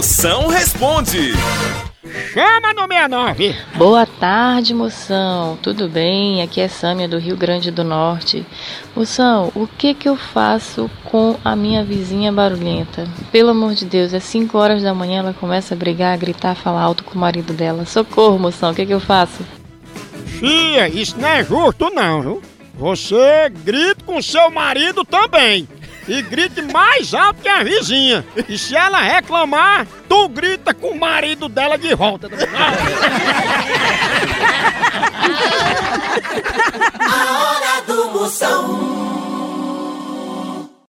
Moção responde. Chama no 69. Boa tarde, moção. Tudo bem? Aqui é Sâmia do Rio Grande do Norte. Moção, o que que eu faço com a minha vizinha barulhenta? Pelo amor de Deus, é 5 horas da manhã ela começa a brigar, a gritar, a falar alto com o marido dela. Socorro, moção, o que que eu faço? Fia, isso não é justo não, viu? Você grita com seu marido também. E grite mais alto que a vizinha. E se ela reclamar, tu grita com o marido dela de volta. A hora do Moção.